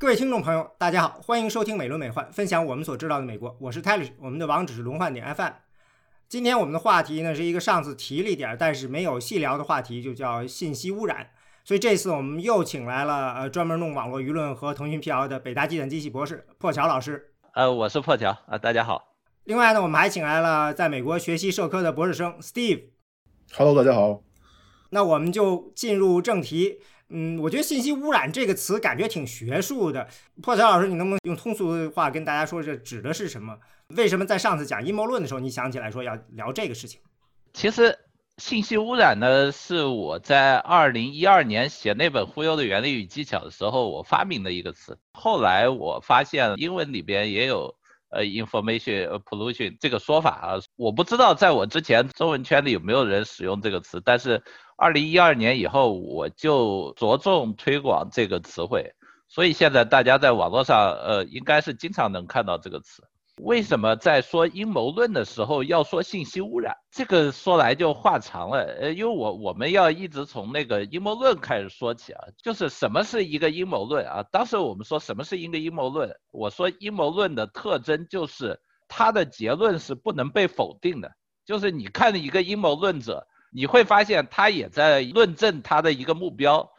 各位听众朋友，大家好，欢迎收听美轮美奂，分享我们所知道的美国。我是泰律，我们的网址是轮换点 FM。今天我们的话题呢是一个上次提了一点，但是没有细聊的话题，就叫信息污染。所以这次我们又请来了呃专门弄网络舆论和腾讯辟谣的北大计算机系博士破桥老师。呃，我是破桥啊，大家好。另外呢，我们还请来了在美国学习社科的博士生 Steve。Hello，大家好。那我们就进入正题。嗯，我觉得信息污染这个词感觉挺学术的。破桥老师，你能不能用通俗的话跟大家说，这指的是什么？为什么在上次讲阴谋论的时候，你想起来说要聊这个事情？其实，信息污染呢，是我在二零一二年写那本《忽悠的原理与技巧》的时候，我发明的一个词。后来我发现英文里边也有呃 information pollution 这个说法啊。我不知道在我之前中文圈里有没有人使用这个词，但是。二零一二年以后，我就着重推广这个词汇，所以现在大家在网络上，呃，应该是经常能看到这个词。为什么在说阴谋论的时候要说信息污染？这个说来就话长了，呃，因为我我们要一直从那个阴谋论开始说起啊，就是什么是一个阴谋论啊？当时我们说什么是一个阴谋论？我说阴谋论的特征就是它的结论是不能被否定的，就是你看一个阴谋论者。你会发现他也在论证他的一个目标，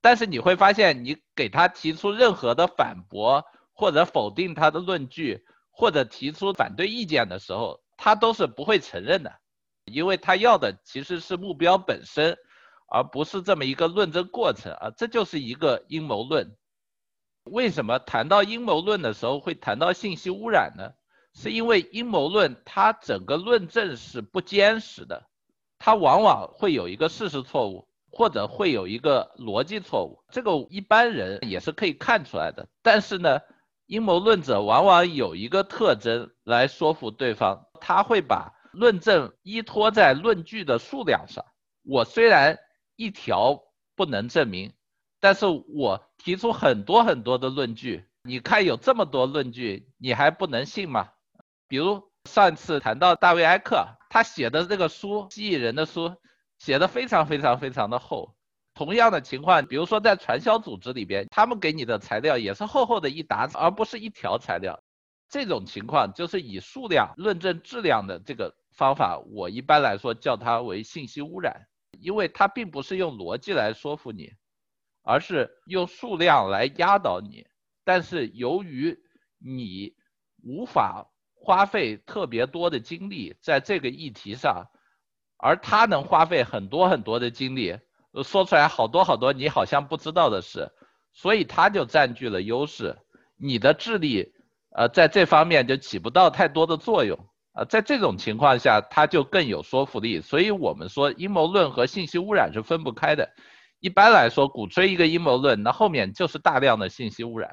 但是你会发现你给他提出任何的反驳或者否定他的论据，或者提出反对意见的时候，他都是不会承认的，因为他要的其实是目标本身，而不是这么一个论证过程啊，这就是一个阴谋论。为什么谈到阴谋论的时候会谈到信息污染呢？是因为阴谋论它整个论证是不坚实的。它往往会有一个事实错误，或者会有一个逻辑错误，这个一般人也是可以看出来的。但是呢，阴谋论者往往有一个特征来说服对方，他会把论证依托在论据的数量上。我虽然一条不能证明，但是我提出很多很多的论据，你看有这么多论据，你还不能信吗？比如上次谈到大卫埃克。他写的这个书，吸引人的书，写的非常非常非常的厚。同样的情况，比如说在传销组织里边，他们给你的材料也是厚厚的一沓，而不是一条材料。这种情况就是以数量论证质量的这个方法，我一般来说叫它为信息污染，因为它并不是用逻辑来说服你，而是用数量来压倒你。但是由于你无法。花费特别多的精力在这个议题上，而他能花费很多很多的精力，说出来好多好多你好像不知道的事，所以他就占据了优势。你的智力，呃，在这方面就起不到太多的作用。呃，在这种情况下，他就更有说服力。所以我们说阴谋论和信息污染是分不开的。一般来说，鼓吹一个阴谋论，那后面就是大量的信息污染。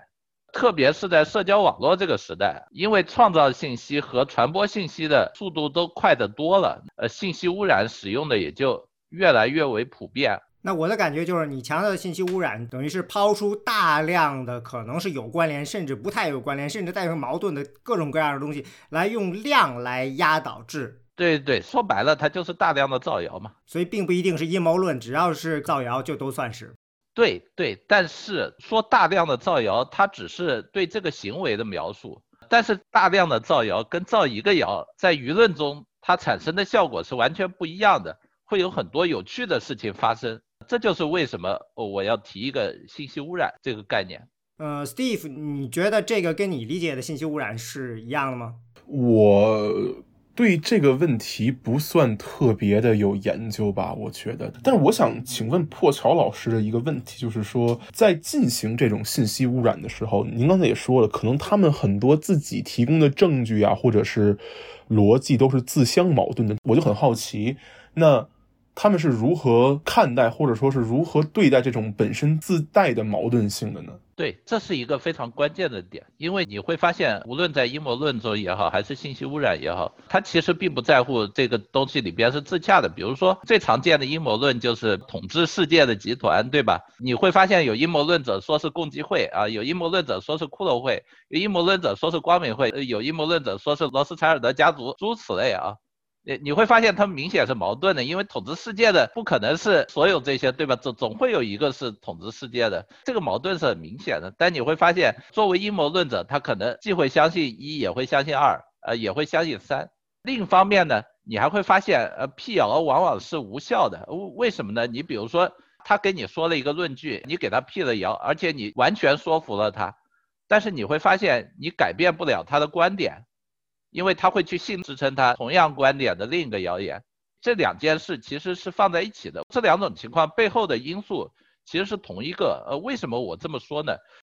特别是在社交网络这个时代，因为创造信息和传播信息的速度都快得多了，呃，信息污染使用的也就越来越为普遍。那我的感觉就是，你强调的信息污染，等于是抛出大量的可能是有关联，甚至不太有关联，甚至带有矛盾的各种各样的东西，来用量来压倒质。对对，说白了，它就是大量的造谣嘛。所以并不一定是阴谋论，只要是造谣就都算是。对对，但是说大量的造谣，它只是对这个行为的描述。但是大量的造谣跟造一个谣，在舆论中它产生的效果是完全不一样的，会有很多有趣的事情发生。这就是为什么我要提一个信息污染这个概念。呃，Steve，你觉得这个跟你理解的信息污染是一样的吗？我。对这个问题不算特别的有研究吧，我觉得。但是我想请问破桥老师的一个问题，就是说，在进行这种信息污染的时候，您刚才也说了，可能他们很多自己提供的证据啊，或者是逻辑都是自相矛盾的。我就很好奇，那他们是如何看待，或者说是如何对待这种本身自带的矛盾性的呢？对，这是一个非常关键的点，因为你会发现，无论在阴谋论中也好，还是信息污染也好，它其实并不在乎这个东西里边是自洽的。比如说，最常见的阴谋论就是统治世界的集团，对吧？你会发现有阴谋论者说是共济会啊，有阴谋论者说是骷髅会，有阴谋论者说是光明会，有阴谋论者说是罗斯柴尔德家族，诸此类啊。你你会发现它明显是矛盾的，因为统治世界的不可能是所有这些，对吧？总总会有一个是统治世界的，这个矛盾是很明显的。但你会发现，作为阴谋论者，他可能既会相信一，也会相信二，呃，也会相信三。另一方面呢，你还会发现，呃，辟谣往往是无效的。为什么呢？你比如说，他跟你说了一个论据，你给他辟了谣，而且你完全说服了他，但是你会发现，你改变不了他的观点。因为他会去信支撑他同样观点的另一个谣言，这两件事其实是放在一起的。这两种情况背后的因素其实是同一个。呃，为什么我这么说呢？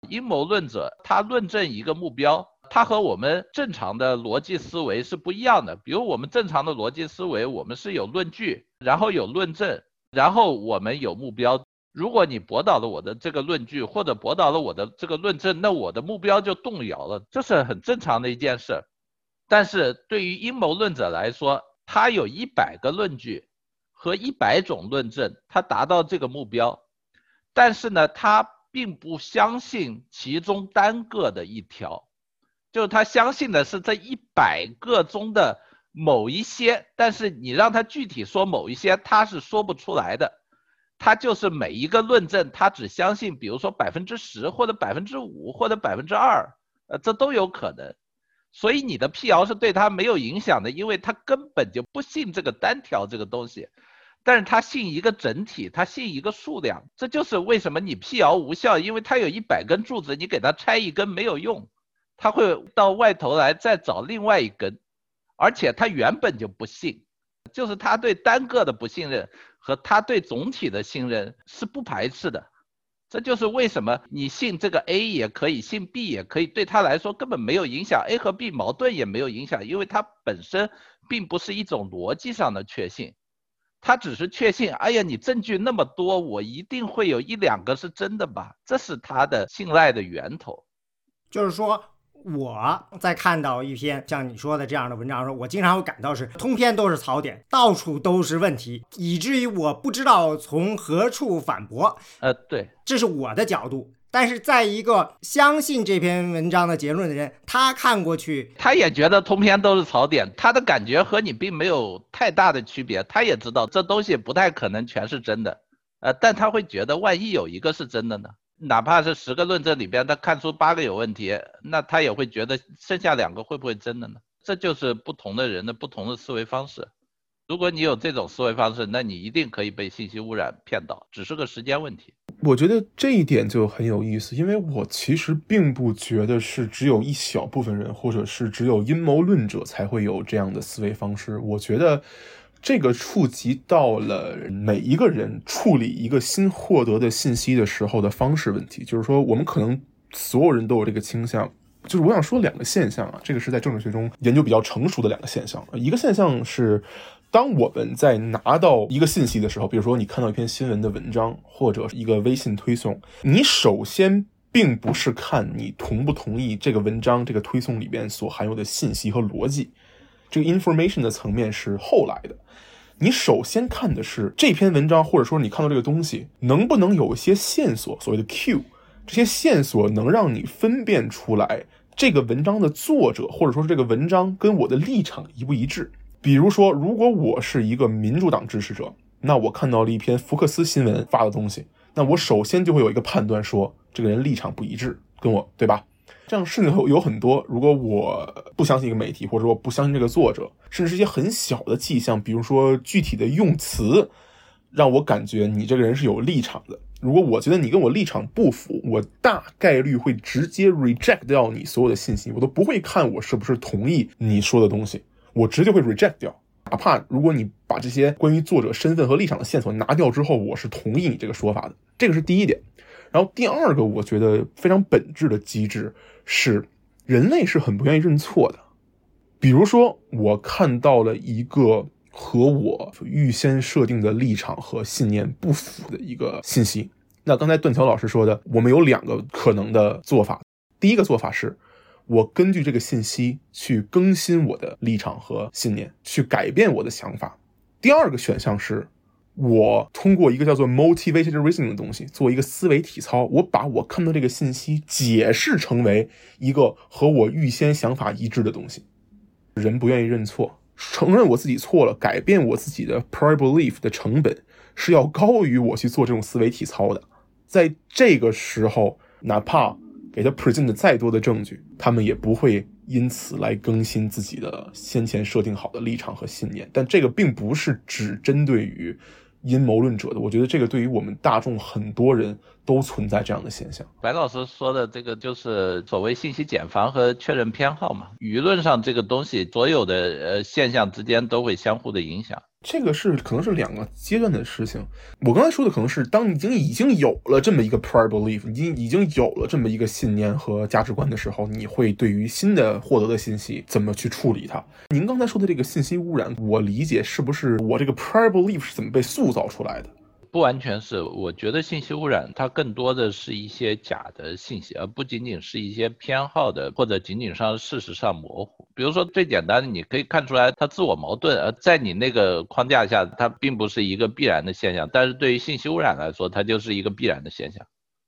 阴谋论者他论证一个目标，他和我们正常的逻辑思维是不一样的。比如我们正常的逻辑思维，我们是有论据，然后有论证，然后我们有目标。如果你驳倒了我的这个论据，或者驳倒了我的这个论证，那我的目标就动摇了，这是很正常的一件事。但是对于阴谋论者来说，他有一百个论据和一百种论证，他达到这个目标，但是呢，他并不相信其中单个的一条，就是他相信的是这一百个中的某一些，但是你让他具体说某一些，他是说不出来的。他就是每一个论证，他只相信，比如说百分之十或者百分之五或者百分之二，呃，这都有可能。所以你的辟谣是对他没有影响的，因为他根本就不信这个单条这个东西，但是他信一个整体，他信一个数量，这就是为什么你辟谣无效，因为他有一百根柱子，你给他拆一根没有用，他会到外头来再找另外一根，而且他原本就不信，就是他对单个的不信任和他对总体的信任是不排斥的。这就是为什么你信这个 A 也可以，信 B 也可以，对他来说根本没有影响，A 和 B 矛盾也没有影响，因为它本身并不是一种逻辑上的确信，他只是确信，哎呀，你证据那么多，我一定会有一两个是真的吧？这是他的信赖的源头，就是说。我在看到一篇像你说的这样的文章的时候，我经常会感到是通篇都是槽点，到处都是问题，以至于我不知道从何处反驳。呃，对，这是我的角度。但是在一个相信这篇文章的结论的人，他看过去，他也觉得通篇都是槽点，他的感觉和你并没有太大的区别。他也知道这东西不太可能全是真的，呃，但他会觉得万一有一个是真的呢？哪怕是十个论证里边，他看出八个有问题，那他也会觉得剩下两个会不会真的呢？这就是不同的人的不同的思维方式。如果你有这种思维方式，那你一定可以被信息污染骗到，只是个时间问题。我觉得这一点就很有意思，因为我其实并不觉得是只有一小部分人，或者是只有阴谋论者才会有这样的思维方式。我觉得。这个触及到了每一个人处理一个新获得的信息的时候的方式问题，就是说，我们可能所有人都有这个倾向。就是我想说两个现象啊，这个是在政治学中研究比较成熟的两个现象。一个现象是，当我们在拿到一个信息的时候，比如说你看到一篇新闻的文章或者一个微信推送，你首先并不是看你同不同意这个文章这个推送里边所含有的信息和逻辑，这个 information 的层面是后来的。你首先看的是这篇文章，或者说你看到这个东西能不能有一些线索，所谓的 Q，这些线索能让你分辨出来这个文章的作者，或者说是这个文章跟我的立场一不一致。比如说，如果我是一个民主党支持者，那我看到了一篇福克斯新闻发的东西，那我首先就会有一个判断，说这个人立场不一致，跟我对吧？这样甚至有有很多，如果我不相信一个媒体，或者说不相信这个作者，甚至是一些很小的迹象，比如说具体的用词，让我感觉你这个人是有立场的。如果我觉得你跟我立场不符，我大概率会直接 reject 掉你所有的信息，我都不会看我是不是同意你说的东西，我直接会 reject 掉。哪怕如果你把这些关于作者身份和立场的线索拿掉之后，我是同意你这个说法的。这个是第一点。然后第二个，我觉得非常本质的机制。是，人类是很不愿意认错的。比如说，我看到了一个和我预先设定的立场和信念不符的一个信息。那刚才段桥老师说的，我们有两个可能的做法。第一个做法是，我根据这个信息去更新我的立场和信念，去改变我的想法。第二个选项是。我通过一个叫做 motivated reasoning 的东西做一个思维体操，我把我看到这个信息解释成为一个和我预先想法一致的东西。人不愿意认错，承认我自己错了，改变我自己的 prior belief 的成本是要高于我去做这种思维体操的。在这个时候，哪怕给他 present 再多的证据，他们也不会因此来更新自己的先前设定好的立场和信念。但这个并不是只针对于。阴谋论者的，我觉得这个对于我们大众很多人都存在这样的现象。白老师说的这个就是所谓信息茧房和确认偏好嘛，舆论上这个东西，所有的呃现象之间都会相互的影响。这个是可能是两个阶段的事情。我刚才说的可能是当已经已经有了这么一个 prior belief，已经已经有了这么一个信念和价值观的时候，你会对于新的获得的信息怎么去处理它？您刚才说的这个信息污染，我理解是不是我这个 prior belief 是怎么被塑造出来的？不完全是，我觉得信息污染它更多的是一些假的信息，而不仅仅是一些偏好的或者仅仅上事实上模糊。比如说最简单的，你可以看出来它自我矛盾，而在你那个框架下，它并不是一个必然的现象。但是对于信息污染来说，它就是一个必然的现象。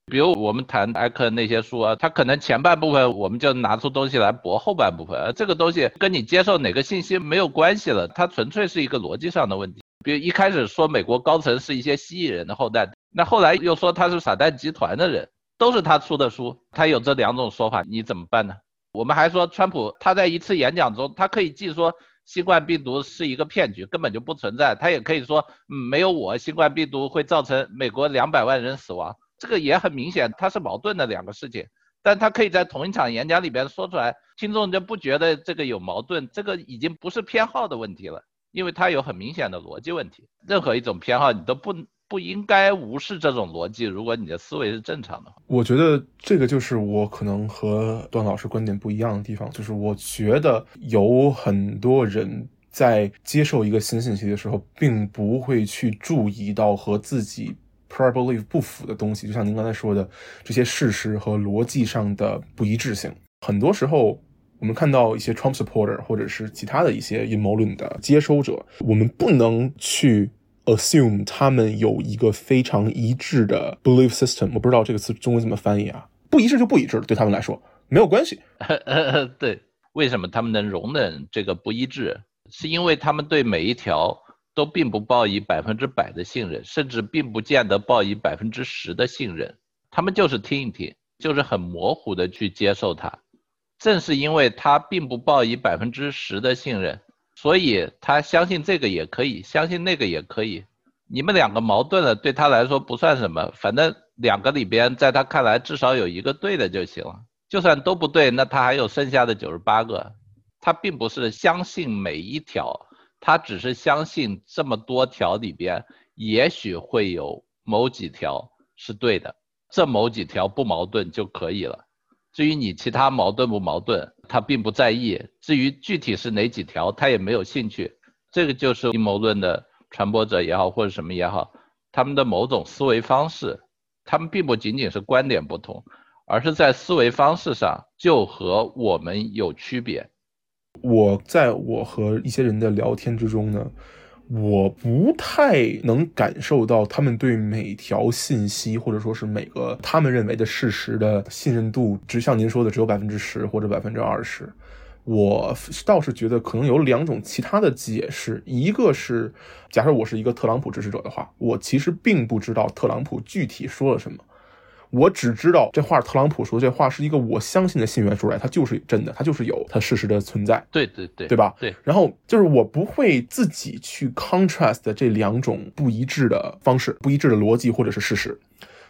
比如我们谈艾克那些书啊，它可能前半部分我们就拿出东西来驳后半部分，而这个东西跟你接受哪个信息没有关系了，它纯粹是一个逻辑上的问题。比如一开始说美国高层是一些蜥蜴人的后代，那后来又说他是撒旦集团的人，都是他出的书，他有这两种说法，你怎么办呢？我们还说川普他在一次演讲中，他可以既说新冠病毒是一个骗局，根本就不存在，他也可以说，嗯，没有我，新冠病毒会造成美国两百万人死亡，这个也很明显，它是矛盾的两个事情，但他可以在同一场演讲里边说出来，听众就不觉得这个有矛盾，这个已经不是偏好的问题了。因为它有很明显的逻辑问题，任何一种偏好你都不不应该无视这种逻辑。如果你的思维是正常的话，我觉得这个就是我可能和段老师观点不一样的地方，就是我觉得有很多人在接受一个新信息的时候，并不会去注意到和自己 prior belief 不符的东西，就像您刚才说的这些事实和逻辑上的不一致性，很多时候。我们看到一些 Trump supporter 或者是其他的一些阴谋论的接收者，我们不能去 assume 他们有一个非常一致的 belief system。我不知道这个词中文怎么翻译啊？不一致就不一致了，对他们来说没有关系。对，为什么他们能容忍这个不一致？是因为他们对每一条都并不抱以百分之百的信任，甚至并不见得抱以百分之十的信任。他们就是听一听，就是很模糊的去接受它。正是因为他并不抱以百分之十的信任，所以他相信这个也可以，相信那个也可以。你们两个矛盾了，对他来说不算什么，反正两个里边，在他看来至少有一个对的就行了。就算都不对，那他还有剩下的九十八个。他并不是相信每一条，他只是相信这么多条里边，也许会有某几条是对的，这某几条不矛盾就可以了。至于你其他矛盾不矛盾，他并不在意。至于具体是哪几条，他也没有兴趣。这个就是阴谋论的传播者也好，或者什么也好，他们的某种思维方式，他们并不仅仅是观点不同，而是在思维方式上就和我们有区别。我在我和一些人的聊天之中呢。我不太能感受到他们对每条信息，或者说是每个他们认为的事实的信任度，只像您说的只有百分之十或者百分之二十。我倒是觉得可能有两种其他的解释，一个是假设我是一个特朗普支持者的话，我其实并不知道特朗普具体说了什么。我只知道这话，特朗普说的这话是一个我相信的信源说出来，它就是真的，它就是有它事实的存在。对对对，对吧？对。然后就是我不会自己去 contrast 这两种不一致的方式、不一致的逻辑或者是事实，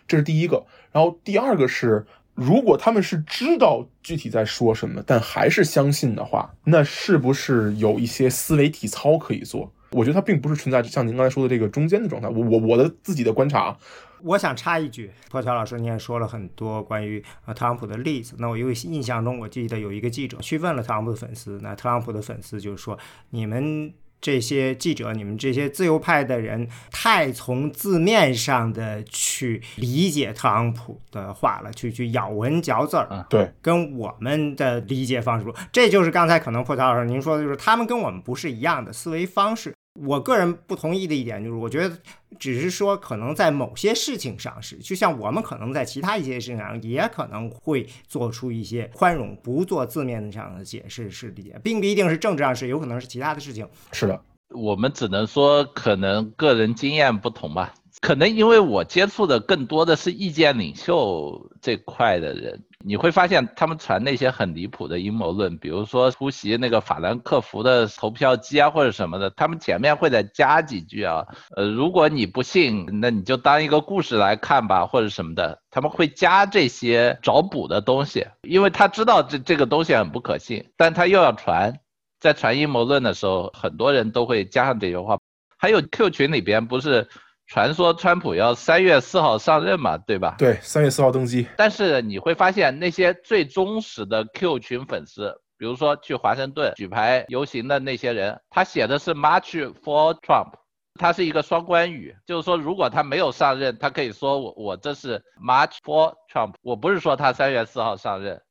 这是第一个。然后第二个是，如果他们是知道具体在说什么，但还是相信的话，那是不是有一些思维体操可以做？我觉得它并不是存在像您刚才说的这个中间的状态。我我我的自己的观察。我想插一句，破桥老师，你也说了很多关于呃特朗普的例子。那我有印象中，我记得有一个记者去问了特朗普的粉丝，那特朗普的粉丝就是说，你们这些记者，你们这些自由派的人，太从字面上的去理解特朗普的话了，去去咬文嚼字儿。对，跟我们的理解方式不，这就是刚才可能破桥老师您说的，就是他们跟我们不是一样的思维方式。我个人不同意的一点就是，我觉得只是说可能在某些事情上是，就像我们可能在其他一些事情上也可能会做出一些宽容，不做字面上的解释是理解，并不一定是政治上是，有可能是其他的事情。是的，我们只能说可能个人经验不同吧。可能因为我接触的更多的是意见领袖这块的人，你会发现他们传那些很离谱的阴谋论，比如说突袭那个法兰克福的投票机啊或者什么的，他们前面会再加几句啊，呃，如果你不信，那你就当一个故事来看吧，或者什么的，他们会加这些找补的东西，因为他知道这这个东西很不可信，但他又要传，在传阴谋论的时候，很多人都会加上这句话，还有 Q 群里边不是。传说川普要三月四号上任嘛，对吧？对，三月四号登基。但是你会发现，那些最忠实的 Q 群粉丝，比如说去华盛顿举牌游行的那些人，他写的是 March for Trump，他是一个双关语，就是说如果他没有上任，他可以说我我这是 March for Trump，我不是说他三月四号上任，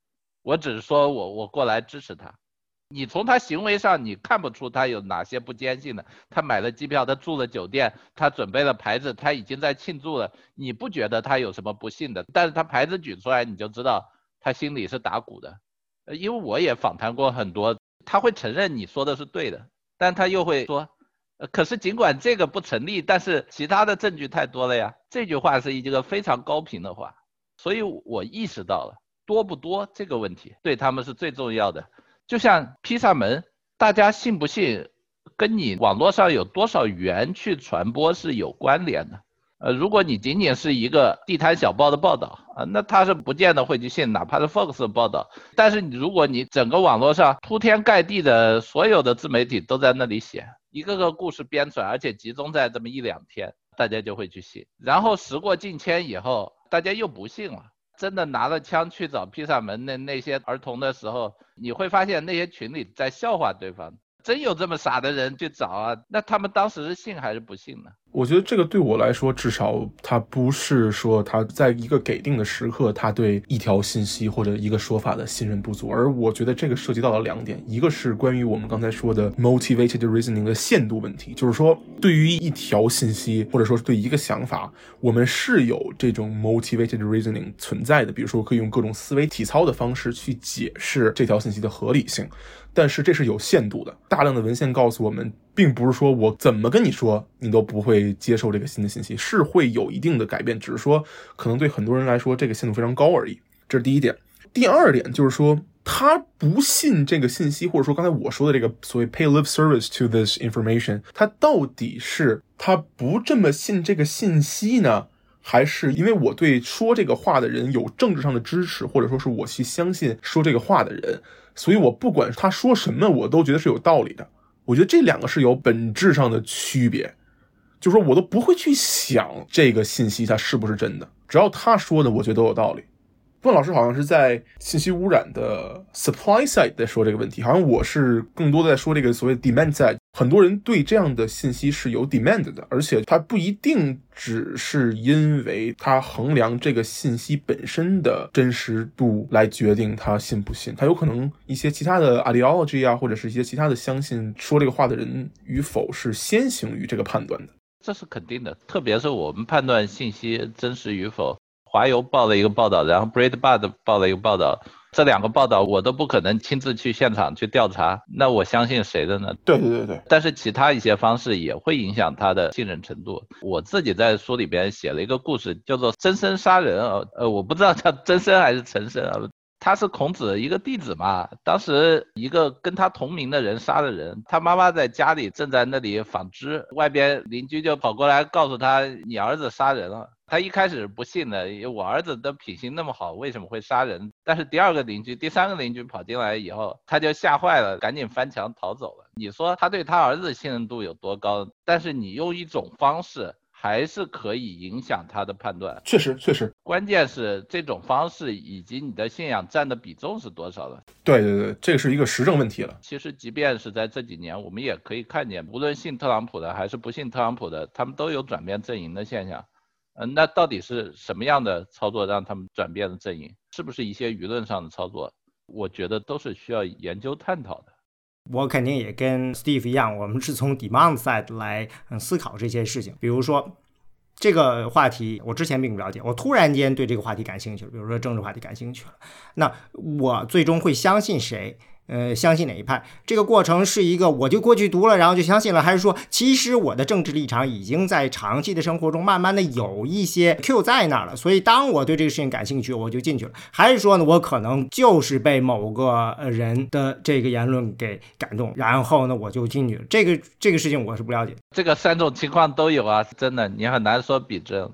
我只是说我我过来支持他。你从他行为上，你看不出他有哪些不坚信的。他买了机票，他住了酒店，他准备了牌子，他已经在庆祝了。你不觉得他有什么不幸的？但是他牌子举出来，你就知道他心里是打鼓的。因为我也访谈过很多，他会承认你说的是对的，但他又会说，可是尽管这个不成立，但是其他的证据太多了呀。这句话是一个非常高频的话，所以我意识到了多不多这个问题对他们是最重要的。就像披萨门，大家信不信，跟你网络上有多少源去传播是有关联的。呃，如果你仅仅是一个地摊小报的报道啊，那他是不见得会去信，哪怕是 Fox 的报道。但是你如果你整个网络上铺天盖地的所有的自媒体都在那里写一个个故事编出来，而且集中在这么一两天，大家就会去信。然后时过境迁以后，大家又不信了。真的拿着枪去找披萨门那那些儿童的时候，你会发现那些群里在笑话对方。真有这么傻的人去找啊？那他们当时是信还是不信呢？我觉得这个对我来说，至少他不是说他在一个给定的时刻，他对一条信息或者一个说法的信任不足。而我觉得这个涉及到了两点，一个是关于我们刚才说的 motivated reasoning 的限度问题，就是说对于一条信息或者说是对一个想法，我们是有这种 motivated reasoning 存在的，比如说可以用各种思维体操的方式去解释这条信息的合理性。但是这是有限度的，大量的文献告诉我们，并不是说我怎么跟你说，你都不会接受这个新的信息，是会有一定的改变，只是说可能对很多人来说，这个限度非常高而已。这是第一点。第二点就是说，他不信这个信息，或者说刚才我说的这个所谓 pay lip service to this information，他到底是他不这么信这个信息呢，还是因为我对说这个话的人有政治上的支持，或者说是我去相信说这个话的人？所以，我不管他说什么，我都觉得是有道理的。我觉得这两个是有本质上的区别，就是说我都不会去想这个信息它是不是真的，只要他说的，我觉得都有道理。问老师好像是在信息污染的 supply side 在说这个问题，好像我是更多的在说这个所谓 demand side。很多人对这样的信息是有 demand 的，而且它不一定只是因为他衡量这个信息本身的真实度来决定他信不信，他有可能一些其他的 ideology 啊，或者是一些其他的相信说这个话的人与否是先行于这个判断的。这是肯定的，特别是我们判断信息真实与否。华邮报了一个报道，然后 Breitbart 报了一个报道，这两个报道我都不可能亲自去现场去调查，那我相信谁的呢？对对对对。但是其他一些方式也会影响他的信任程度。我自己在书里边写了一个故事，叫做真身杀人啊，呃，我不知道叫真身还是陈身啊。他是孔子一个弟子嘛，当时一个跟他同名的人杀了人，他妈妈在家里正在那里纺织，外边邻居就跑过来告诉他，你儿子杀人了。他一开始不信的，我儿子的品行那么好，为什么会杀人？但是第二个邻居、第三个邻居跑进来以后，他就吓坏了，赶紧翻墙逃走了。你说他对他儿子信任度有多高？但是你用一种方式。还是可以影响他的判断，确实确实，关键是这种方式以及你的信仰占的比重是多少的。对对对，这是一个实证问题了。其实即便是在这几年，我们也可以看见，无论信特朗普的还是不信特朗普的，他们都有转变阵营的现象。嗯，那到底是什么样的操作让他们转变了阵营？是不是一些舆论上的操作？我觉得都是需要研究探讨的。我肯定也跟 Steve 一样，我们是从 demand side 来思考这些事情。比如说这个话题，我之前并不了解，我突然间对这个话题感兴趣了，比如说政治话题感兴趣了，那我最终会相信谁？呃，相信哪一派？这个过程是一个我就过去读了，然后就相信了，还是说其实我的政治立场已经在长期的生活中慢慢的有一些 Q 在那儿了？所以当我对这个事情感兴趣，我就进去了。还是说呢，我可能就是被某个呃人的这个言论给感动，然后呢我就进去了。这个这个事情我是不了解。这个三种情况都有啊，真的，你很难说比真。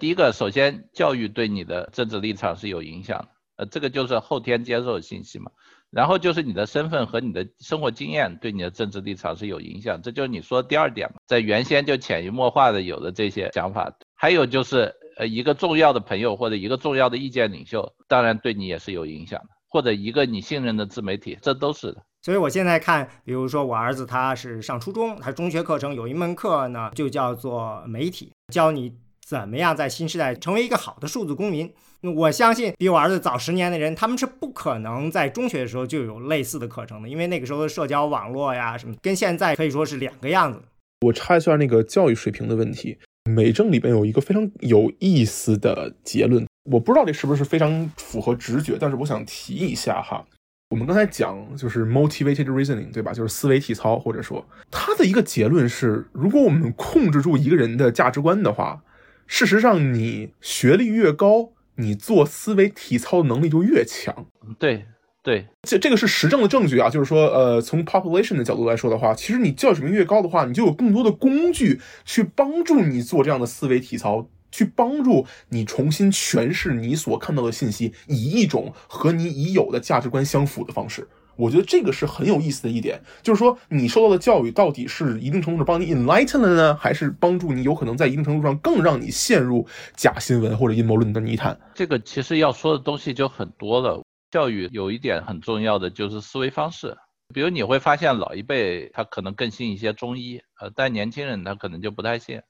第一个，首先教育对你的政治立场是有影响的，呃，这个就是后天接受信息嘛。然后就是你的身份和你的生活经验对你的政治立场是有影响，这就是你说的第二点嘛，在原先就潜移默化的有的这些想法。还有就是呃一个重要的朋友或者一个重要的意见领袖，当然对你也是有影响的，或者一个你信任的自媒体，这都是的。所以我现在看，比如说我儿子他是上初中，他中学课程有一门课呢，就叫做媒体，教你怎么样在新时代成为一个好的数字公民。我相信比我儿子早十年的人，他们是不可能在中学的时候就有类似的课程的，因为那个时候的社交网络呀什么，跟现在可以说是两个样子。我插一下那个教育水平的问题，美政里边有一个非常有意思的结论，我不知道这是不是非常符合直觉，但是我想提一下哈。我们刚才讲就是 motivated reasoning，对吧？就是思维体操，或者说他的一个结论是，如果我们控制住一个人的价值观的话，事实上你学历越高。你做思维体操的能力就越强，对对，这这个是实证的证据啊，就是说，呃，从 population 的角度来说的话，其实你教育水平越高的话，你就有更多的工具去帮助你做这样的思维体操，去帮助你重新诠释你所看到的信息，以一种和你已有的价值观相符的方式。我觉得这个是很有意思的一点，就是说你受到的教育到底是一定程度上帮你 enlighten 了呢，还是帮助你有可能在一定程度上更让你陷入假新闻或者阴谋论的泥潭？这个其实要说的东西就很多了。教育有一点很重要的就是思维方式，比如你会发现老一辈他可能更信一些中医，呃，但年轻人他可能就不太信。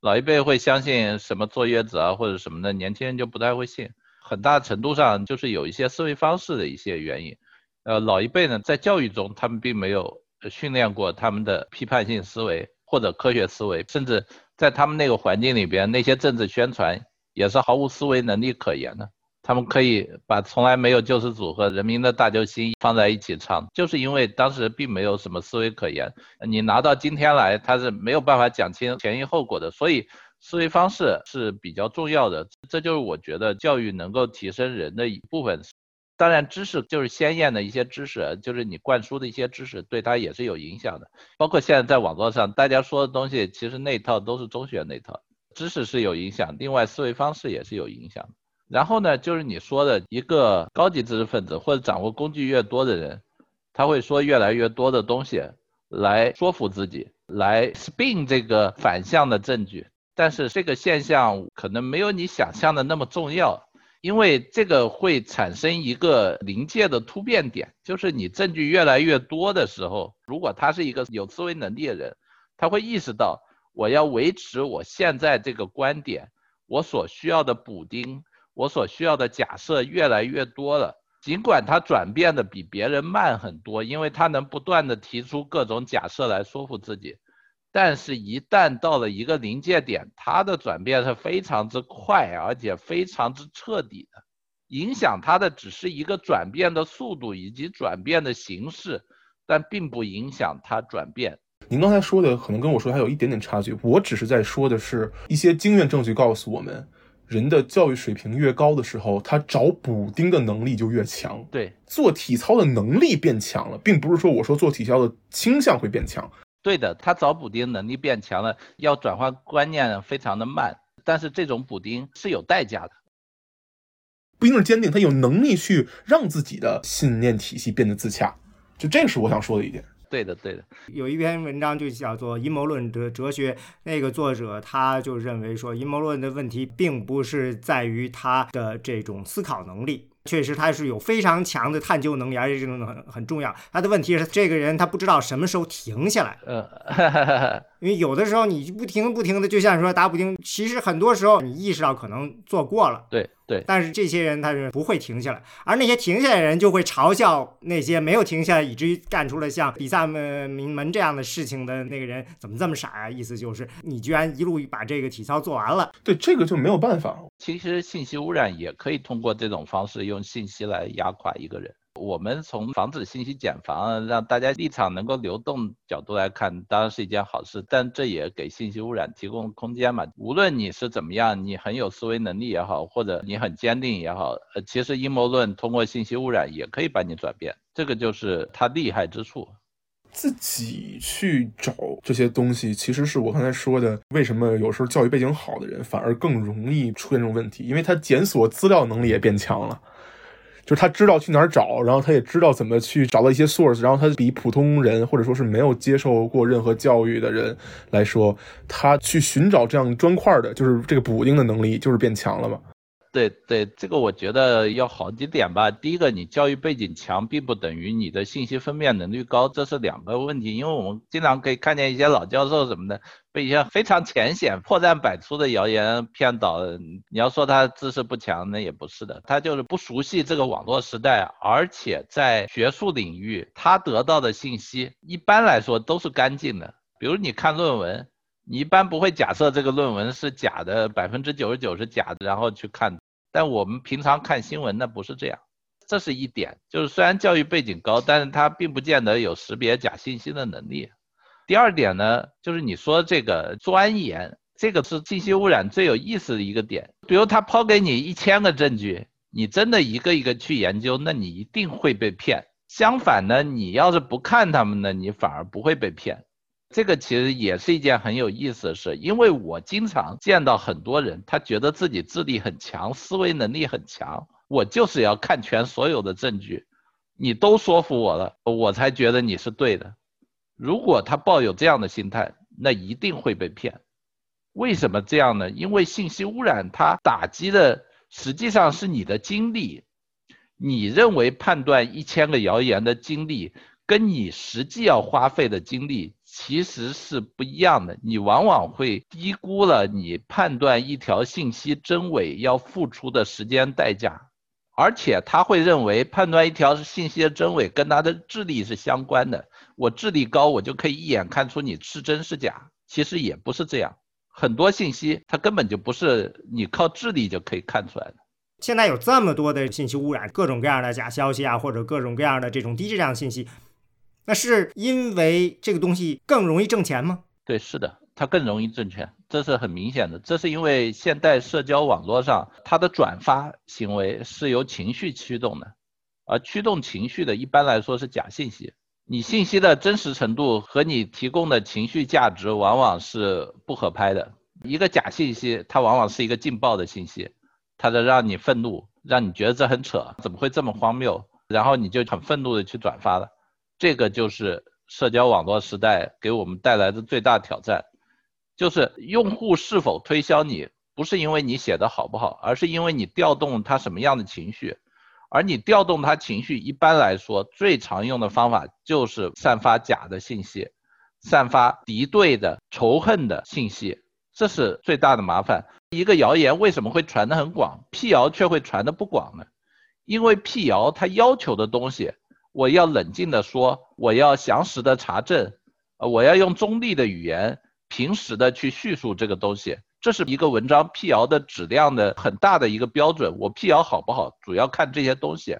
老一辈会相信什么坐月子啊或者什么的，年轻人就不太会信。很大程度上就是有一些思维方式的一些原因。呃，老一辈呢，在教育中，他们并没有训练过他们的批判性思维或者科学思维，甚至在他们那个环境里边，那些政治宣传也是毫无思维能力可言的。他们可以把从来没有救世主和人民的大救星放在一起唱，就是因为当时并没有什么思维可言。你拿到今天来，他是没有办法讲清前因后果的。所以，思维方式是比较重要的。这就是我觉得教育能够提升人的一部分。当然，知识就是鲜艳的一些知识，就是你灌输的一些知识，对他也是有影响的。包括现在在网络上，大家说的东西，其实那套都是中学那套。知识是有影响，另外思维方式也是有影响。然后呢，就是你说的一个高级知识分子或者掌握工具越多的人，他会说越来越多的东西来说服自己，来 spin 这个反向的证据。但是这个现象可能没有你想象的那么重要。因为这个会产生一个临界的突变点，就是你证据越来越多的时候，如果他是一个有思维能力的人，他会意识到我要维持我现在这个观点，我所需要的补丁，我所需要的假设越来越多了。尽管他转变的比别人慢很多，因为他能不断的提出各种假设来说服自己。但是，一旦到了一个临界点，它的转变是非常之快，而且非常之彻底的。影响它的只是一个转变的速度以及转变的形式，但并不影响它转变。您刚才说的可能跟我说还有一点点差距。我只是在说的是一些经验证据告诉我们，人的教育水平越高的时候，他找补丁的能力就越强。对，做体操的能力变强了，并不是说我说做体操的倾向会变强。对的，他找补丁能力变强了，要转换观念非常的慢，但是这种补丁是有代价的，不一定是坚定，他有能力去让自己的信念体系变得自洽，就这个是我想说的一点。对的，对的，有一篇文章就叫做《阴谋论的哲学》，那个作者他就认为说，阴谋论的问题并不是在于他的这种思考能力。确实，他是有非常强的探究能力，而且这种很很重要。他的问题是，这个人他不知道什么时候停下来。呃，因为有的时候你不停不停的，就像说打补丁，其实很多时候你意识到可能做过了，对对。但是这些人他是不会停下来，而那些停下来的人就会嘲笑那些没有停下来，以至于干出了像比萨名门这样的事情的那个人，怎么这么傻啊？意思就是你居然一路把这个体操做完了。对，这个就没有办法。其实信息污染也可以通过这种方式用信息来压垮一个人。我们从防止信息茧房，让大家立场能够流动角度来看，当然是一件好事。但这也给信息污染提供空间嘛。无论你是怎么样，你很有思维能力也好，或者你很坚定也好，呃，其实阴谋论通过信息污染也可以把你转变。这个就是它厉害之处。自己去找这些东西，其实是我刚才说的，为什么有时候教育背景好的人反而更容易出现这种问题？因为他检索资料能力也变强了。就是他知道去哪儿找，然后他也知道怎么去找到一些 source，然后他比普通人或者说是没有接受过任何教育的人来说，他去寻找这样砖块的，就是这个补丁的能力就是变强了嘛。对对，这个我觉得要好几点吧。第一个，你教育背景强，并不等于你的信息分辨能力高，这是两个问题。因为我们经常可以看见一些老教授什么的，被一些非常浅显、破绽百出的谣言骗倒。你要说他知识不强，那也不是的，他就是不熟悉这个网络时代，而且在学术领域，他得到的信息一般来说都是干净的。比如你看论文。你一般不会假设这个论文是假的，百分之九十九是假的，然后去看。但我们平常看新闻，那不是这样。这是一点，就是虽然教育背景高，但是他并不见得有识别假信息的能力。第二点呢，就是你说这个钻研，这个是信息污染最有意思的一个点。比如他抛给你一千个证据，你真的一个一个去研究，那你一定会被骗。相反呢，你要是不看他们呢，你反而不会被骗。这个其实也是一件很有意思的事，因为我经常见到很多人，他觉得自己智力很强，思维能力很强，我就是要看全所有的证据，你都说服我了，我才觉得你是对的。如果他抱有这样的心态，那一定会被骗。为什么这样呢？因为信息污染它打击的实际上是你的精力，你认为判断一千个谣言的精力，跟你实际要花费的精力。其实是不一样的，你往往会低估了你判断一条信息真伪要付出的时间代价，而且他会认为判断一条信息的真伪跟他的智力是相关的。我智力高，我就可以一眼看出你是真是假。其实也不是这样，很多信息它根本就不是你靠智力就可以看出来的。现在有这么多的信息污染，各种各样的假消息啊，或者各种各样的这种低质量信息。那是因为这个东西更容易挣钱吗？对，是的，它更容易挣钱，这是很明显的。这是因为现代社交网络上，它的转发行为是由情绪驱动的，而驱动情绪的，一般来说是假信息。你信息的真实程度和你提供的情绪价值往往是不合拍的。一个假信息，它往往是一个劲爆的信息，它的让你愤怒，让你觉得这很扯，怎么会这么荒谬？然后你就很愤怒的去转发了。这个就是社交网络时代给我们带来的最大挑战，就是用户是否推销你，不是因为你写的好不好，而是因为你调动他什么样的情绪，而你调动他情绪，一般来说最常用的方法就是散发假的信息，散发敌对的仇恨的信息，这是最大的麻烦。一个谣言为什么会传得很广，辟谣却会传得不广呢？因为辟谣它要求的东西。我要冷静的说，我要详实的查证，呃，我要用中立的语言，平实的去叙述这个东西，这是一个文章辟谣的质量的很大的一个标准。我辟谣好不好，主要看这些东西。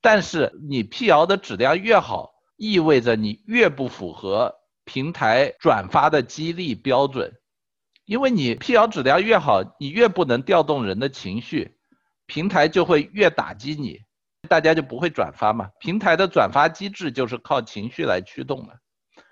但是你辟谣的质量越好，意味着你越不符合平台转发的激励标准，因为你辟谣质量越好，你越不能调动人的情绪，平台就会越打击你。大家就不会转发嘛？平台的转发机制就是靠情绪来驱动的，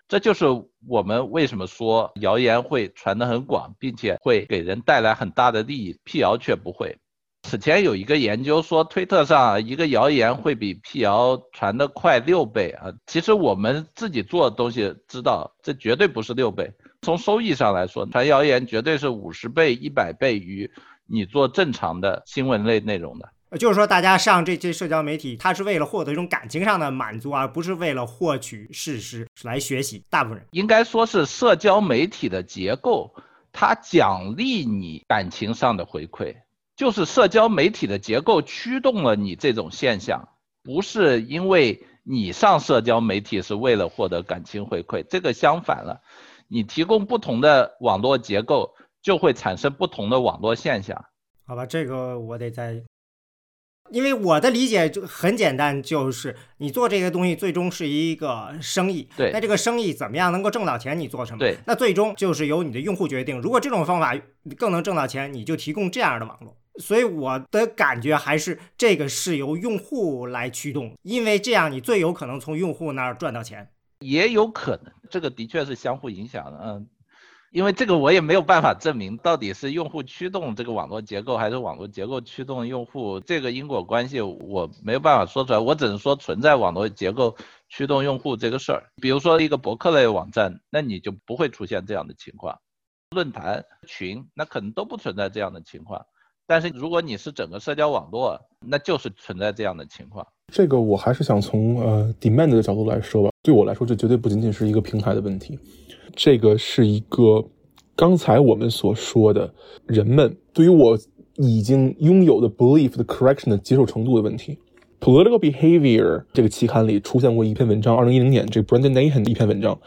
这就是我们为什么说谣言会传得很广，并且会给人带来很大的利益，辟谣却不会。此前有一个研究说，推特上一个谣言会比辟谣传得快六倍啊。其实我们自己做的东西知道，这绝对不是六倍。从收益上来说，传谣言绝对是五十倍、一百倍于你做正常的新闻类内容的。呃就是说，大家上这些社交媒体，他是为了获得一种感情上的满足，而不是为了获取事实来学习。大部分人应该说是社交媒体的结构，它奖励你感情上的回馈，就是社交媒体的结构驱动了你这种现象，不是因为你上社交媒体是为了获得感情回馈，这个相反了，你提供不同的网络结构，就会产生不同的网络现象。好吧，这个我得再，因为我的理解就很简单，就是你做这些东西最终是一个生意，对那这个生意怎么样能够挣到钱，你做什么？对，那最终就是由你的用户决定。如果这种方法更能挣到钱，你就提供这样的网络。所以我的感觉还是这个是由用户来驱动，因为这样你最有可能从用户那儿赚到钱。也有可能，这个的确是相互影响的，嗯，因为这个我也没有办法证明到底是用户驱动这个网络结构，还是网络结构驱动用户，这个因果关系我没有办法说出来，我只能说存在网络结构驱动用户这个事儿。比如说一个博客类网站，那你就不会出现这样的情况，论坛群那可能都不存在这样的情况。但是如果你是整个社交网络，那就是存在这样的情况。这个我还是想从呃 demand 的角度来说吧。对我来说，这绝对不仅仅是一个平台的问题，这个是一个刚才我们所说的人们对于我已经拥有的 belief 的 correction 的接受程度的问题。Political Behavior 这个期刊里出现过一篇文章，二零一零年这个 Brandon Nathan 的一篇文章，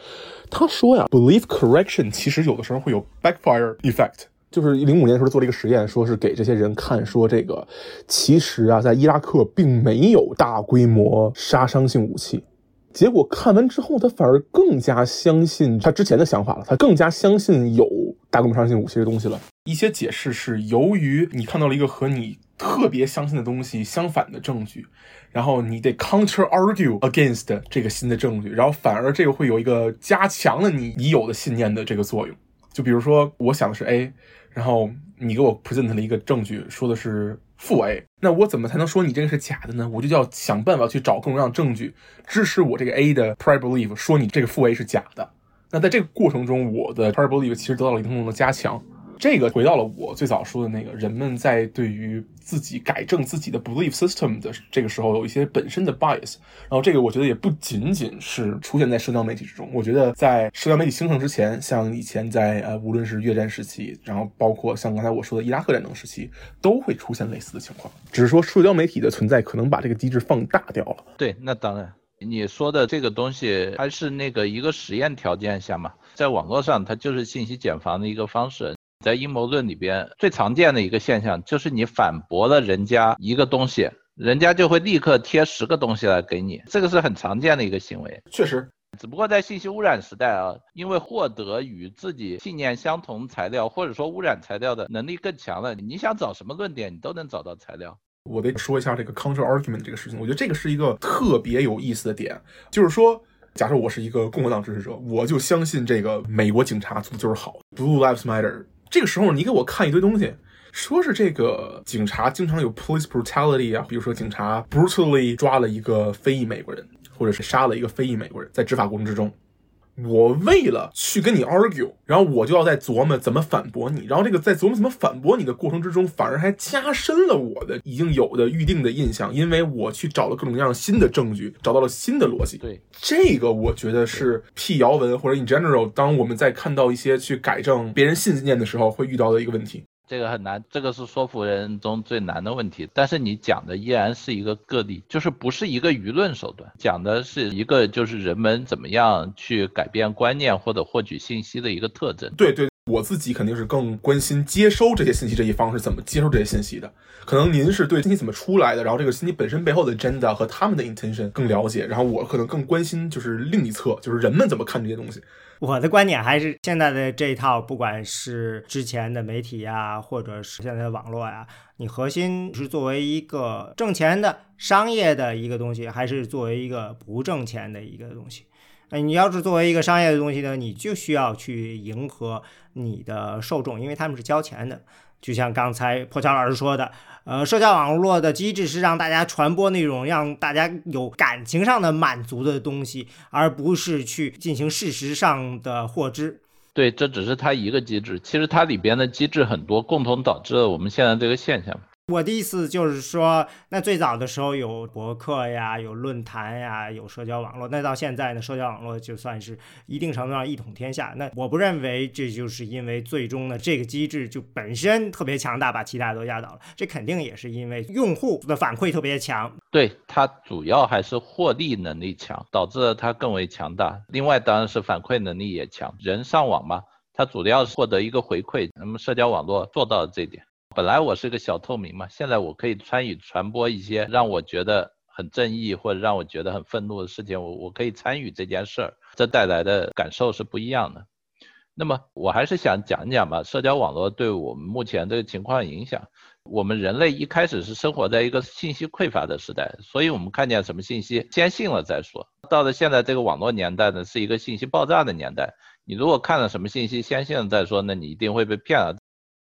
他说呀，belief correction 其实有的时候会有 backfire effect。就是零五年的时候做了一个实验，说是给这些人看，说这个其实啊，在伊拉克并没有大规模杀伤性武器。结果看完之后，他反而更加相信他之前的想法了，他更加相信有大规模杀伤性武器这东西了。一些解释是由于你看到了一个和你特别相信的东西相反的证据，然后你得 counter argue against 这个新的证据，然后反而这个会有一个加强了你已有的信念的这个作用。就比如说，我想的是 A。然后你给我 present 了一个证据，说的是负 a，那我怎么才能说你这个是假的呢？我就要想办法去找各种各样的证据支持我这个 a 的 prior belief，说你这个负 a 是假的。那在这个过程中，我的 prior belief 其实得到了一定程度的加强。这个回到了我最早说的那个，人们在对于自己改正自己的 belief system 的这个时候，有一些本身的 bias。然后这个我觉得也不仅仅是出现在社交媒体之中，我觉得在社交媒体兴盛之前，像以前在呃无论是越战时期，然后包括像刚才我说的伊拉克战争时期，都会出现类似的情况。只是说社交媒体的存在可能把这个机制放大掉了。对，那当然，你说的这个东西还是那个一个实验条件下嘛，在网络上它就是信息茧房的一个方式。在阴谋论里边，最常见的一个现象就是你反驳了人家一个东西，人家就会立刻贴十个东西来给你，这个是很常见的一个行为。确实，只不过在信息污染时代啊，因为获得与自己信念相同材料，或者说污染材料的能力更强了，你想找什么论点，你都能找到材料。我得说一下这个 counter argument 这个事情，我觉得这个是一个特别有意思的点，就是说。假设我是一个共和党支持者，我就相信这个美国警察做的就是好，Blue Lives Matter。这个时候，你给我看一堆东西，说是这个警察经常有 police brutality 啊，比如说警察 brutally 抓了一个非裔美国人，或者是杀了一个非裔美国人，在执法过程之中。我为了去跟你 argue，然后我就要在琢磨怎么反驳你，然后这个在琢磨怎么反驳你的过程之中，反而还加深了我的已经有的预定的印象，因为我去找了各种各样新的证据，找到了新的逻辑。对，这个我觉得是辟谣文或者 in general，当我们在看到一些去改正别人信念的时候，会遇到的一个问题。这个很难，这个是说服人中最难的问题。但是你讲的依然是一个个例，就是不是一个舆论手段，讲的是一个就是人们怎么样去改变观念或者获取信息的一个特征。对对，我自己肯定是更关心接收这些信息这一方是怎么接收这些信息的。可能您是对信息怎么出来的，然后这个信息本身背后的 agenda 和他们的 intention 更了解，然后我可能更关心就是另一侧，就是人们怎么看这些东西。我的观点还是现在的这一套，不管是之前的媒体呀，或者是现在的网络呀，你核心是作为一个挣钱的商业的一个东西，还是作为一个不挣钱的一个东西？哎，你要是作为一个商业的东西呢，你就需要去迎合你的受众，因为他们是交钱的。就像刚才破桥老师说的，呃，社交网络的机制是让大家传播内容让大家有感情上的满足的东西，而不是去进行事实上的获知。对，这只是它一个机制，其实它里边的机制很多，共同导致了我们现在这个现象。我的意思就是说，那最早的时候有博客呀，有论坛呀，有社交网络。那到现在呢，社交网络就算是一定程度上一统天下。那我不认为这就是因为最终呢这个机制就本身特别强大，把其他都压倒了。这肯定也是因为用户的反馈特别强。对它主要还是获利能力强，导致了它更为强大。另外当然是反馈能力也强，人上网嘛，它主要是获得一个回馈。那么社交网络做到了这一点。本来我是个小透明嘛，现在我可以参与传播一些让我觉得很正义或者让我觉得很愤怒的事情，我我可以参与这件事儿，这带来的感受是不一样的。那么我还是想讲讲吧，社交网络对我们目前这个情况影响。我们人类一开始是生活在一个信息匮乏的时代，所以我们看见什么信息先信了再说。到了现在这个网络年代呢，是一个信息爆炸的年代，你如果看了什么信息先信了再说，那你一定会被骗了。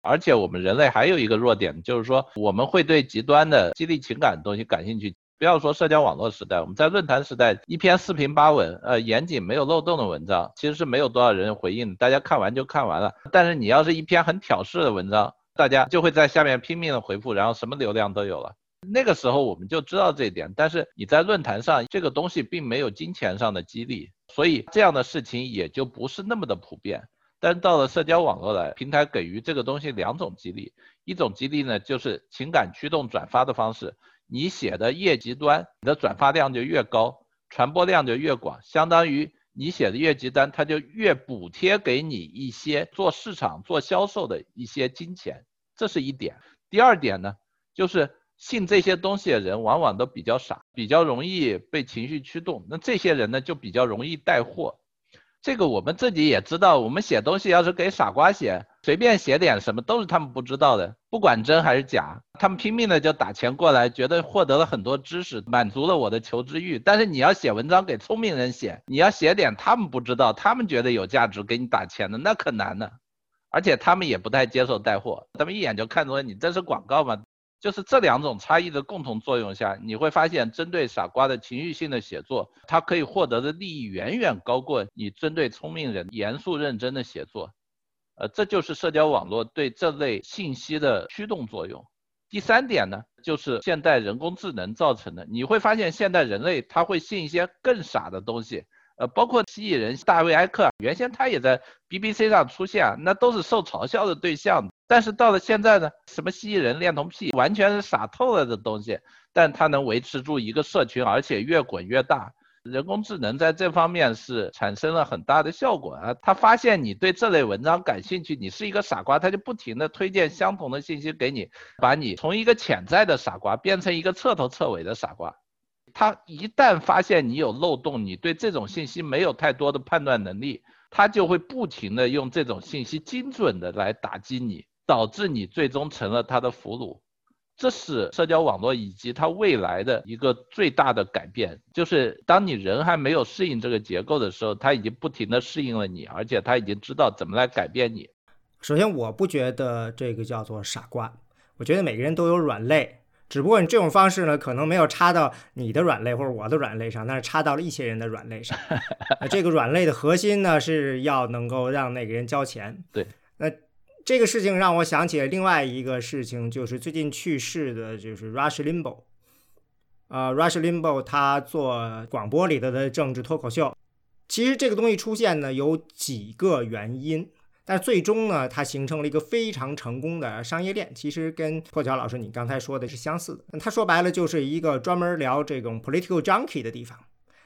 而且我们人类还有一个弱点，就是说我们会对极端的激励情感的东西感兴趣。不要说社交网络时代，我们在论坛时代，一篇四平八稳、呃严谨没有漏洞的文章，其实是没有多少人回应，大家看完就看完了。但是你要是一篇很挑事的文章，大家就会在下面拼命的回复，然后什么流量都有了。那个时候我们就知道这一点。但是你在论坛上，这个东西并没有金钱上的激励，所以这样的事情也就不是那么的普遍。但到了社交网络来，平台给予这个东西两种激励，一种激励呢就是情感驱动转发的方式，你写的越极端，你的转发量就越高，传播量就越广，相当于你写的越极端，它就越补贴给你一些做市场、做销售的一些金钱，这是一点。第二点呢，就是信这些东西的人往往都比较傻，比较容易被情绪驱动，那这些人呢就比较容易带货。这个我们自己也知道，我们写东西要是给傻瓜写，随便写点什么都是他们不知道的，不管真还是假，他们拼命的就打钱过来，觉得获得了很多知识，满足了我的求知欲。但是你要写文章给聪明人写，你要写点他们不知道，他们觉得有价值给你打钱的，那可难呢。而且他们也不太接受带货，他们一眼就看出来你这是广告嘛。就是这两种差异的共同作用下，你会发现，针对傻瓜的情绪性的写作，它可以获得的利益远远高过你针对聪明人严肃认真的写作。呃，这就是社交网络对这类信息的驱动作用。第三点呢，就是现代人工智能造成的。你会发现，现代人类他会信一些更傻的东西。呃，包括蜥蜴人大卫·埃克，原先他也在 BBC 上出现，那都是受嘲笑的对象。但是到了现在呢，什么蜥蜴人、恋童癖，完全是傻透了的东西，但它能维持住一个社群，而且越滚越大。人工智能在这方面是产生了很大的效果啊！它发现你对这类文章感兴趣，你是一个傻瓜，它就不停的推荐相同的信息给你，把你从一个潜在的傻瓜变成一个彻头彻尾的傻瓜。他一旦发现你有漏洞，你对这种信息没有太多的判断能力，他就会不停的用这种信息精准的来打击你，导致你最终成了他的俘虏。这是社交网络以及它未来的一个最大的改变，就是当你人还没有适应这个结构的时候，他已经不停的适应了你，而且他已经知道怎么来改变你。首先，我不觉得这个叫做傻瓜，我觉得每个人都有软肋。只不过你这种方式呢，可能没有插到你的软肋或者我的软肋上，但是插到了一些人的软肋上。这个软肋的核心呢，是要能够让那个人交钱。对，那这个事情让我想起了另外一个事情，就是最近去世的就是 Rush Limbaugh。呃，Rush Limbaugh 他做广播里头的政治脱口秀，其实这个东西出现呢有几个原因。但最终呢，它形成了一个非常成功的商业链。其实跟破桥老师你刚才说的是相似的。他说白了就是一个专门聊这种 political junkie 的地方。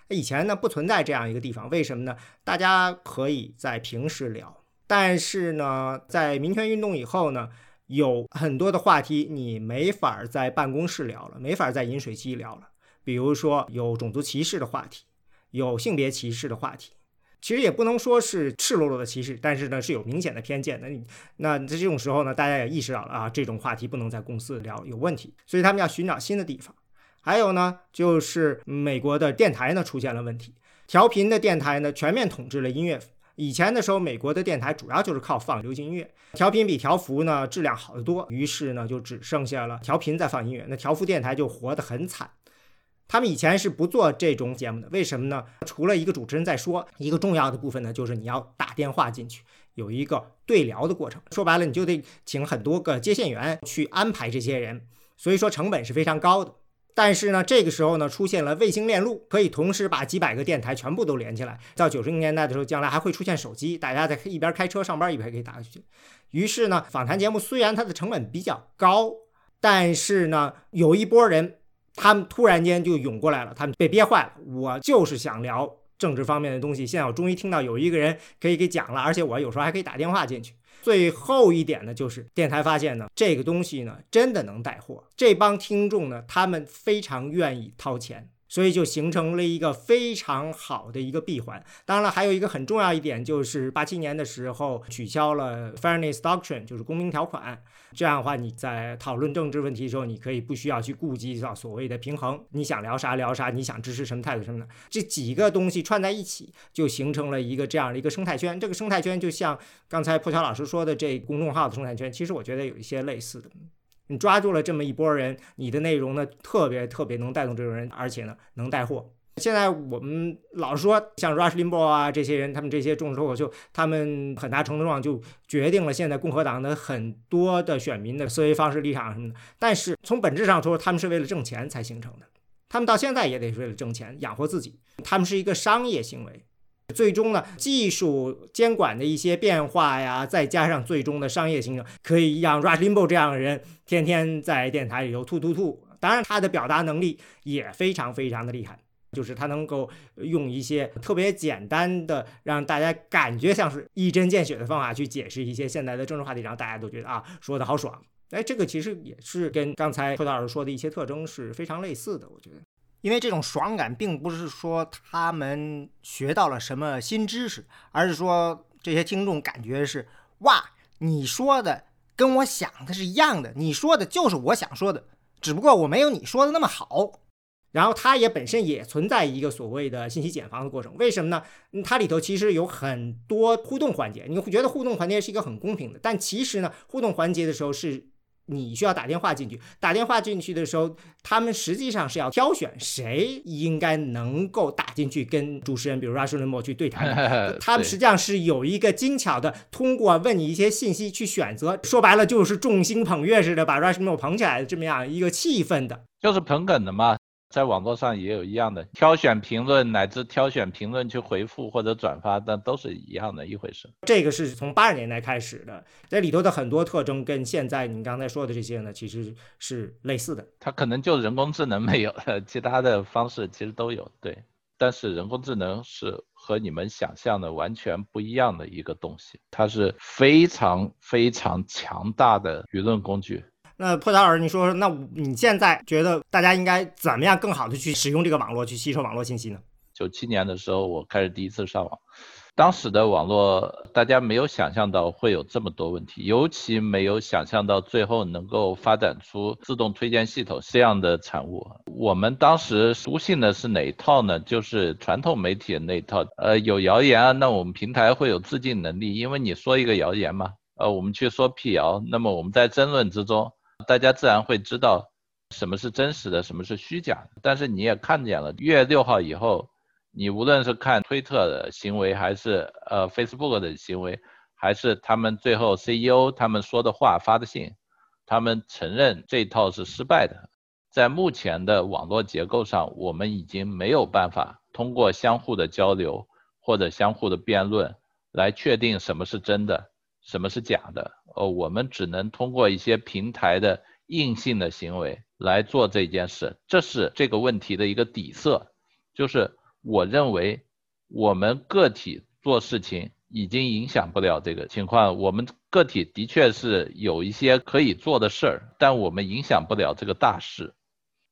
以前呢不存在这样一个地方，为什么呢？大家可以在平时聊，但是呢，在民权运动以后呢，有很多的话题你没法在办公室聊了，没法在饮水机聊了。比如说有种族歧视的话题，有性别歧视的话题。其实也不能说是赤裸裸的歧视，但是呢是有明显的偏见。那你那在这种时候呢，大家也意识到了啊，这种话题不能在公司聊，有问题，所以他们要寻找新的地方。还有呢，就是美国的电台呢出现了问题，调频的电台呢全面统治了音乐。以前的时候，美国的电台主要就是靠放流行音乐，调频比调幅呢质量好得多，于是呢就只剩下了调频在放音乐，那调幅电台就活得很惨。他们以前是不做这种节目的，为什么呢？除了一个主持人在说，一个重要的部分呢，就是你要打电话进去，有一个对聊的过程。说白了，你就得请很多个接线员去安排这些人，所以说成本是非常高的。但是呢，这个时候呢，出现了卫星链路，可以同时把几百个电台全部都连起来。到九十年代的时候，将来还会出现手机，大家在一边开车上班一边可以打过去。于是呢，访谈节目虽然它的成本比较高，但是呢，有一波人，他们突然间就涌过来了，他们被憋坏了。我就是想聊政治方面的东西，现在我终于听到有一个人可以给讲了，而且我有时候还可以打电话进去。最后一点呢，就是电台发现呢，这个东西呢真的能带货，这帮听众呢，他们非常愿意掏钱。所以就形成了一个非常好的一个闭环。当然了，还有一个很重要一点，就是八七年的时候取消了 Fairness Doctrine，就是公平条款。这样的话，你在讨论政治问题的时候，你可以不需要去顾及到所谓的平衡，你想聊啥聊啥，你想支持什么态度什么的。这几个东西串在一起，就形成了一个这样的一个生态圈。这个生态圈就像刚才破晓老师说的这公众号的生态圈，其实我觉得有一些类似的。你抓住了这么一波人，你的内容呢特别特别能带动这种人，而且呢能带货。现在我们老说像 Rush Limbaugh 啊这些人，他们这些重脱口秀，他们很大程度上就决定了现在共和党的很多的选民的思维方式、立场什么的。但是从本质上说，他们是为了挣钱才形成的，他们到现在也得是为了挣钱养活自己，他们是一个商业行为。最终呢，技术监管的一些变化呀，再加上最终的商业形成，可以让 Rush Limbo 这样的人天天在电台里头吐吐吐。当然，他的表达能力也非常非常的厉害，就是他能够用一些特别简单的，让大家感觉像是一针见血的方法去解释一些现在的政治话题，让大家都觉得啊，说的好爽。哎，这个其实也是跟刚才寇老师说的一些特征是非常类似的，我觉得。因为这种爽感并不是说他们学到了什么新知识，而是说这些听众感觉是哇，你说的跟我想的是一样的，你说的就是我想说的，只不过我没有你说的那么好。然后它也本身也存在一个所谓的信息茧房的过程，为什么呢？它里头其实有很多互动环节，你会觉得互动环节是一个很公平的，但其实呢，互动环节的时候是。你需要打电话进去，打电话进去的时候，他们实际上是要挑选谁应该能够打进去跟主持人，比如 Rush Limbaugh 去对谈。他们实际上是有一个精巧的，通过问你一些信息去选择。说白了 就是众星捧月似的，把 Rush Limbaugh 捧起来的这么样一个气氛的，就是捧哏的嘛。在网络上也有一样的挑选评论，乃至挑选评论去回复或者转发，但都是一样的一回事。这个是从八十年代开始的，这里头的很多特征跟现在你刚才说的这些呢，其实是类似的。它可能就人工智能没有，其他的方式其实都有。对，但是人工智能是和你们想象的完全不一样的一个东西，它是非常非常强大的舆论工具。那破老师，你说说，那你现在觉得大家应该怎么样更好的去使用这个网络，去吸收网络信息呢？九七年的时候，我开始第一次上网，当时的网络大家没有想象到会有这么多问题，尤其没有想象到最后能够发展出自动推荐系统这样的产物。我们当时笃信的是哪一套呢？就是传统媒体的那一套。呃，有谣言啊，那我们平台会有自净能力，因为你说一个谣言嘛，呃，我们去说辟谣，那么我们在争论之中。大家自然会知道什么是真实的，什么是虚假。但是你也看见了，月六号以后，你无论是看推特的行为，还是呃 Facebook 的行为，还是他们最后 CEO 他们说的话发的信，他们承认这套是失败的。在目前的网络结构上，我们已经没有办法通过相互的交流或者相互的辩论来确定什么是真的，什么是假的。哦，我们只能通过一些平台的硬性的行为来做这件事，这是这个问题的一个底色。就是我认为，我们个体做事情已经影响不了这个情况。我们个体的确是有一些可以做的事儿，但我们影响不了这个大事。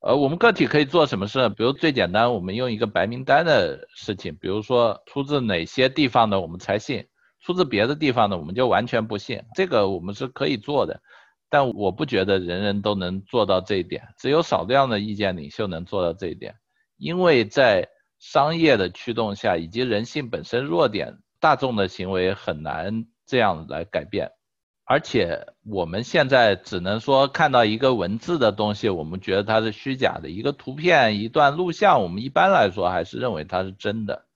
呃，我们个体可以做什么事？比如最简单，我们用一个白名单的事情，比如说出自哪些地方的，我们才信。出自别的地方的，我们就完全不信。这个我们是可以做的，但我不觉得人人都能做到这一点，只有少量的意见领袖能做到这一点。因为在商业的驱动下，以及人性本身弱点，大众的行为很难这样来改变。而且我们现在只能说看到一个文字的东西，我们觉得它是虚假的；一个图片、一段录像，我们一般来说还是认为它是真的。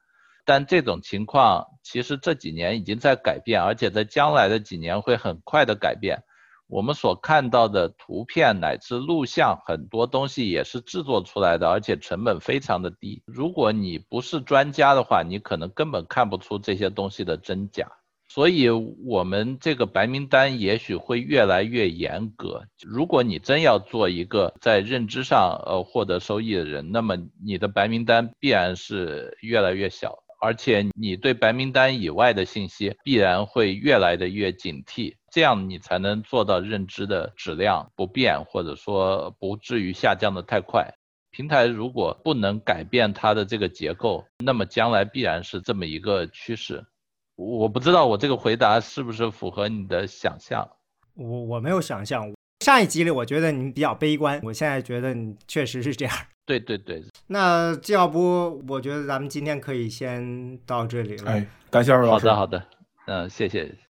但这种情况其实这几年已经在改变，而且在将来的几年会很快的改变。我们所看到的图片乃至录像，很多东西也是制作出来的，而且成本非常的低。如果你不是专家的话，你可能根本看不出这些东西的真假。所以，我们这个白名单也许会越来越严格。如果你真要做一个在认知上呃获得收益的人，那么你的白名单必然是越来越小，而且你对白名单以外的信息必然会越来的越警惕。这样你才能做到认知的质量不变，或者说不至于下降的太快。平台如果不能改变它的这个结构，那么将来必然是这么一个趋势。我不知道我这个回答是不是符合你的想象。我我没有想象。上一集里我觉得你比较悲观，我现在觉得你确实是这样。对对对。那要不我觉得咱们今天可以先到这里了。哎，感谢二位老师。好的好的，嗯，谢谢。